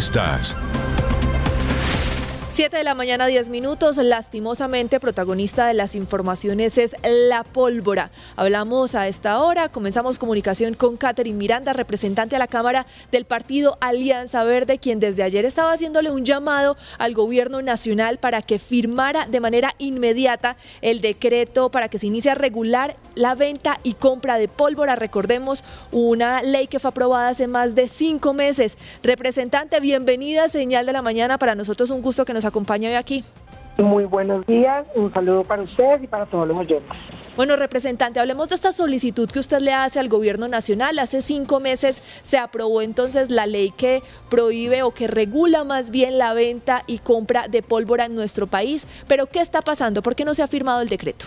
Stars. 7 de la mañana, 10 minutos. Lastimosamente, protagonista de las informaciones es la pólvora. Hablamos a esta hora, comenzamos comunicación con Catherine Miranda, representante a la Cámara del partido Alianza Verde, quien desde ayer estaba haciéndole un llamado al gobierno nacional para que firmara de manera inmediata el decreto para que se inicie a regular la venta y compra de pólvora. Recordemos una ley que fue aprobada hace más de cinco meses. Representante, bienvenida, señal de la mañana. Para nosotros un gusto que nos acompaña hoy aquí. Muy buenos días, un saludo para ustedes y para todos los oyentes. Bueno, representante, hablemos de esta solicitud que usted le hace al gobierno nacional. Hace cinco meses se aprobó entonces la ley que prohíbe o que regula más bien la venta y compra de pólvora en nuestro país. Pero, ¿qué está pasando? ¿Por qué no se ha firmado el decreto?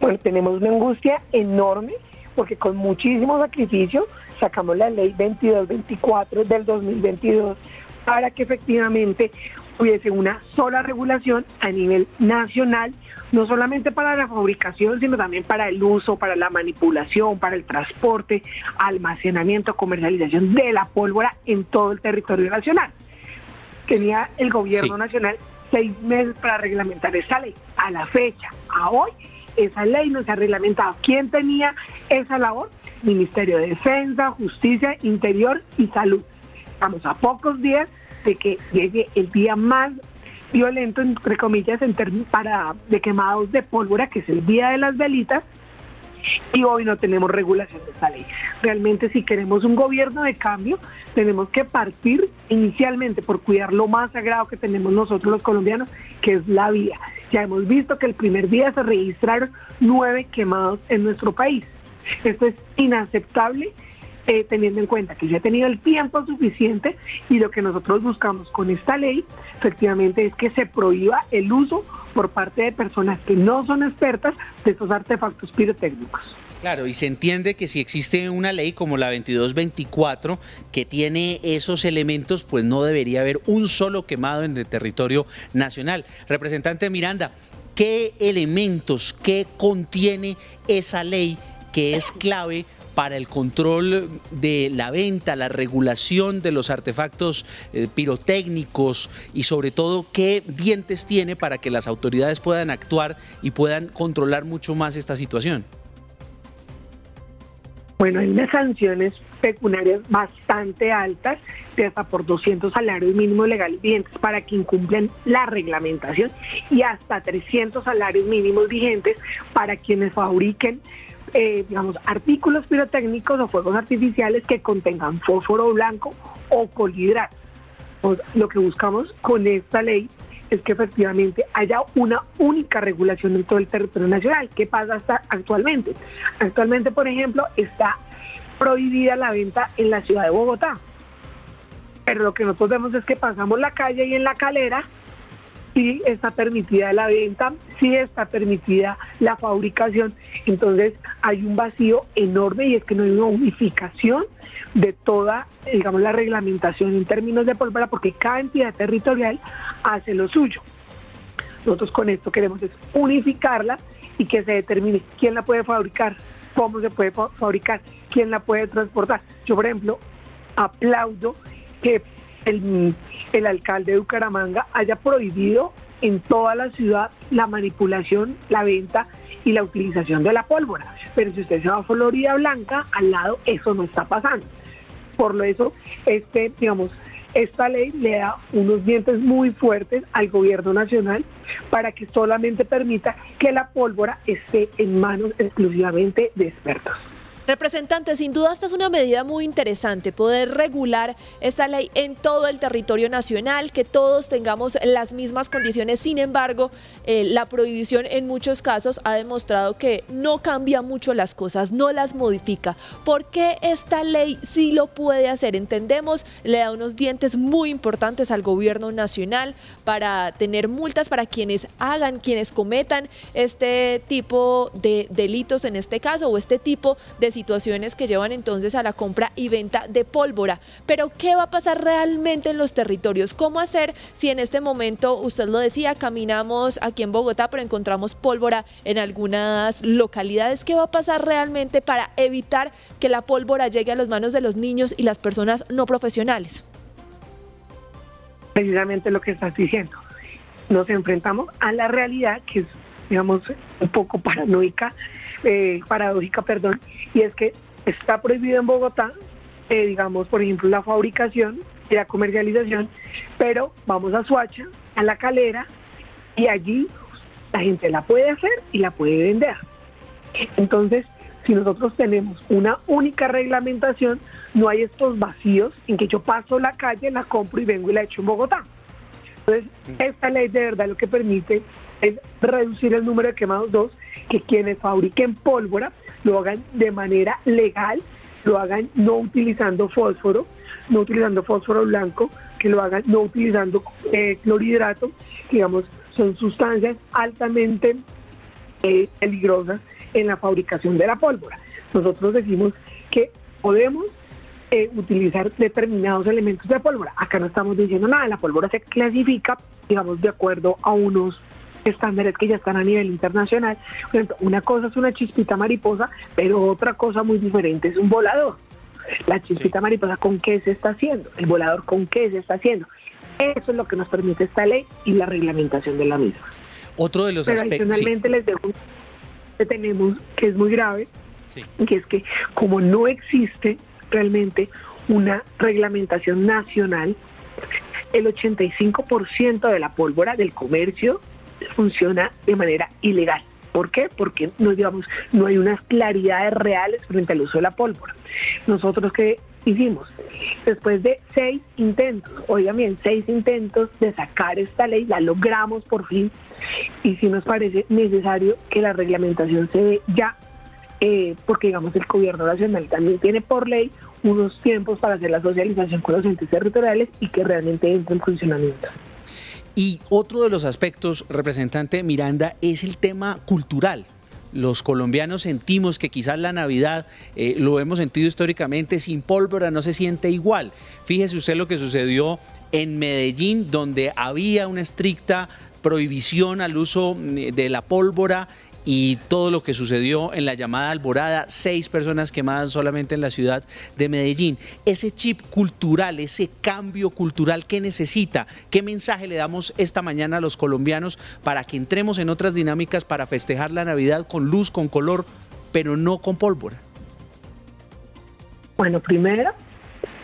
Bueno, tenemos una angustia enorme porque con muchísimo sacrificio sacamos la ley 2224 del 2022 para que efectivamente hubiese una sola regulación a nivel nacional, no solamente para la fabricación, sino también para el uso, para la manipulación, para el transporte, almacenamiento, comercialización de la pólvora en todo el territorio nacional. Tenía el gobierno nacional seis meses para reglamentar esta ley. A la fecha, a hoy, esa ley no se ha reglamentado. ¿Quién tenía esa labor? Ministerio de Defensa, Justicia, Interior y Salud. Estamos a pocos días de que llegue el día más violento, entre comillas, en para de quemados de pólvora, que es el día de las velitas, y hoy no tenemos regulación de esta ley. Realmente si queremos un gobierno de cambio, tenemos que partir inicialmente por cuidar lo más sagrado que tenemos nosotros los colombianos, que es la vida. Ya hemos visto que el primer día se registraron nueve quemados en nuestro país. Esto es inaceptable eh, teniendo en cuenta que ya ha tenido el tiempo suficiente y lo que nosotros buscamos con esta ley efectivamente es que se prohíba el uso por parte de personas que no son expertas de estos artefactos pirotécnicos. Claro, y se entiende que si existe una ley como la 2224 que tiene esos elementos, pues no debería haber un solo quemado en el territorio nacional. Representante Miranda, ¿qué elementos, qué contiene esa ley que es clave para el control de la venta, la regulación de los artefactos eh, pirotécnicos y sobre todo qué dientes tiene para que las autoridades puedan actuar y puedan controlar mucho más esta situación. Bueno, hay unas sanciones pecuniarias bastante altas, de hasta por 200 salarios mínimos legales vigentes para que incumplen la reglamentación y hasta 300 salarios mínimos vigentes para quienes fabriquen eh, digamos, artículos pirotécnicos o fuegos artificiales que contengan fósforo blanco o colhidratos. lo que buscamos con esta ley es que efectivamente haya una única regulación en todo el territorio nacional. ¿Qué pasa hasta actualmente? Actualmente, por ejemplo, está prohibida la venta en la ciudad de Bogotá. Pero lo que nosotros vemos es que pasamos la calle y en la calera sí está permitida la venta, sí está permitida la fabricación. Entonces hay un vacío enorme y es que no hay una unificación de toda, digamos, la reglamentación en términos de pólvora porque cada entidad territorial hace lo suyo. Nosotros con esto queremos es unificarla y que se determine quién la puede fabricar, cómo se puede fabricar, quién la puede transportar. Yo, por ejemplo, aplaudo que el, alcalde de Bucaramanga haya prohibido en toda la ciudad la manipulación, la venta y la utilización de la pólvora. Pero si usted se va a Florida Blanca, al lado eso no está pasando. Por lo eso, este, digamos, esta ley le da unos dientes muy fuertes al gobierno nacional para que solamente permita que la pólvora esté en manos exclusivamente de expertos. Representante, sin duda esta es una medida muy interesante, poder regular esta ley en todo el territorio nacional, que todos tengamos las mismas condiciones. Sin embargo, eh, la prohibición en muchos casos ha demostrado que no cambia mucho las cosas, no las modifica. ¿Por qué esta ley sí lo puede hacer? Entendemos, le da unos dientes muy importantes al gobierno nacional para tener multas para quienes hagan, quienes cometan este tipo de delitos en este caso o este tipo de situaciones que llevan entonces a la compra y venta de pólvora. Pero ¿qué va a pasar realmente en los territorios? ¿Cómo hacer si en este momento, usted lo decía, caminamos aquí en Bogotá, pero encontramos pólvora en algunas localidades? ¿Qué va a pasar realmente para evitar que la pólvora llegue a las manos de los niños y las personas no profesionales? Precisamente lo que estás diciendo. Nos enfrentamos a la realidad que es, digamos, un poco paranoica, eh, paradójica, perdón, y es que está prohibido en Bogotá, eh, digamos, por ejemplo, la fabricación y la comercialización, pero vamos a Suacha, a la calera, y allí la gente la puede hacer y la puede vender. Entonces, si nosotros tenemos una única reglamentación, no hay estos vacíos en que yo paso la calle, la compro y vengo y la echo en Bogotá. Entonces, esta ley de verdad lo que permite es reducir el número de quemados dos, que quienes fabriquen pólvora lo hagan de manera legal, lo hagan no utilizando fósforo, no utilizando fósforo blanco, que lo hagan no utilizando eh, clorhidrato, digamos, son sustancias altamente eh, peligrosas en la fabricación de la pólvora. Nosotros decimos que podemos eh, utilizar determinados elementos de pólvora. Acá no estamos diciendo nada, la pólvora se clasifica, digamos, de acuerdo a unos estándares que ya están a nivel internacional. Por ejemplo, una cosa es una chispita mariposa, pero otra cosa muy diferente es un volador. La chispita mariposa, ¿con qué se está haciendo? El volador, ¿con qué se está haciendo? Eso es lo que nos permite esta ley y la reglamentación de la misma. Otro de los Pero aspectos. adicionalmente les dejo que tenemos, que es muy grave, que es que como no existe realmente una reglamentación nacional, el 85% de la pólvora del comercio funciona de manera ilegal. ¿Por qué? Porque no, digamos, no hay unas claridades reales frente al uso de la pólvora. Nosotros que hicimos, después de seis intentos, oigan bien, seis intentos de sacar esta ley, la logramos por fin, y sí nos parece necesario que la reglamentación se dé ya, eh, porque digamos el gobierno nacional también tiene por ley unos tiempos para hacer la socialización con los entes territoriales y que realmente entre en funcionamiento. Y otro de los aspectos, representante Miranda, es el tema cultural. Los colombianos sentimos que quizás la Navidad, eh, lo hemos sentido históricamente, sin pólvora no se siente igual. Fíjese usted lo que sucedió en Medellín, donde había una estricta prohibición al uso mm, de la pólvora y todo lo que sucedió en la llamada Alborada, seis personas quemadas solamente en la ciudad de Medellín. Ese chip cultural, ese cambio cultural que necesita, ¿qué mensaje le damos esta mañana a los colombianos para que entremos en otras dinámicas para festejar la Navidad con luz, con color, pero no con pólvora? Bueno, primero,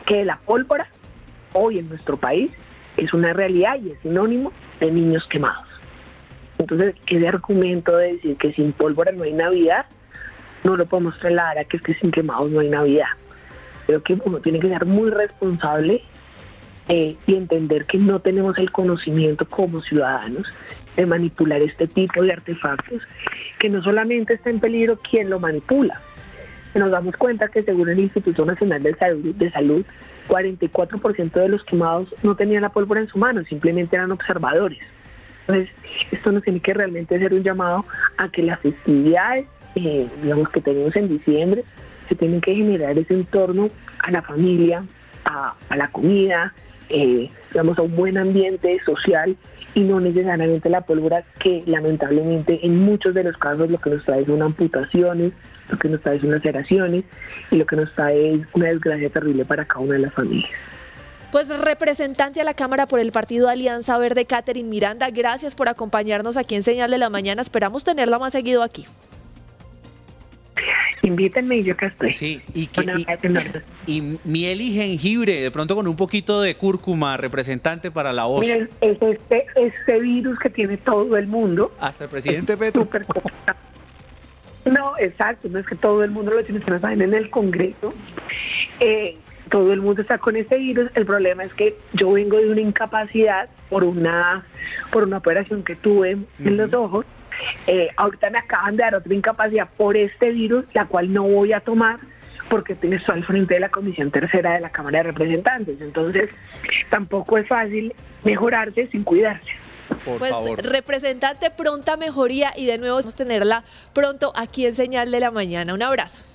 que la pólvora hoy en nuestro país es una realidad y es sinónimo de niños quemados. Entonces, ese argumento de decir que sin pólvora no hay Navidad, no lo podemos trasladar a que es que sin quemados no hay Navidad. Creo que uno tiene que ser muy responsable eh, y entender que no tenemos el conocimiento como ciudadanos de manipular este tipo de artefactos, que no solamente está en peligro quien lo manipula. Nos damos cuenta que según el Instituto Nacional de Salud, de Salud 44% de los quemados no tenían la pólvora en su mano, simplemente eran observadores. Entonces, esto nos tiene que realmente hacer un llamado a que las festividades, eh, digamos, que tenemos en diciembre, se tienen que generar ese entorno a la familia, a, la comida, eh, digamos, a un buen ambiente social y no necesariamente la pólvora que lamentablemente en muchos de los casos lo que nos trae son amputaciones, lo que nos trae son laceraciones y lo que nos trae es una desgracia terrible para cada una de las familias. Pues representante a la Cámara por el Partido Alianza Verde, Catherine Miranda, gracias por acompañarnos aquí en Señal de la Mañana. Esperamos tenerla más seguido aquí. Invítenme y yo acá estoy. Sí, y, que, y, y, miel y jengibre, de pronto con un poquito de cúrcuma, representante para la voz. Miren, es este, este virus que tiene todo el mundo. Hasta el presidente Petro. No, exacto, no es que todo el mundo lo tiene, que saben en el Congreso. Eh, todo el mundo está con este virus. El problema es que yo vengo de una incapacidad por una por una operación que tuve en uh -huh. los ojos. Eh, ahorita me acaban de dar otra incapacidad por este virus, la cual no voy a tomar porque estoy al frente de la Comisión Tercera de la Cámara de Representantes. Entonces, tampoco es fácil mejorarse sin cuidarse. Por pues favor. representante, pronta mejoría y de nuevo vamos a tenerla pronto aquí en Señal de la Mañana. Un abrazo.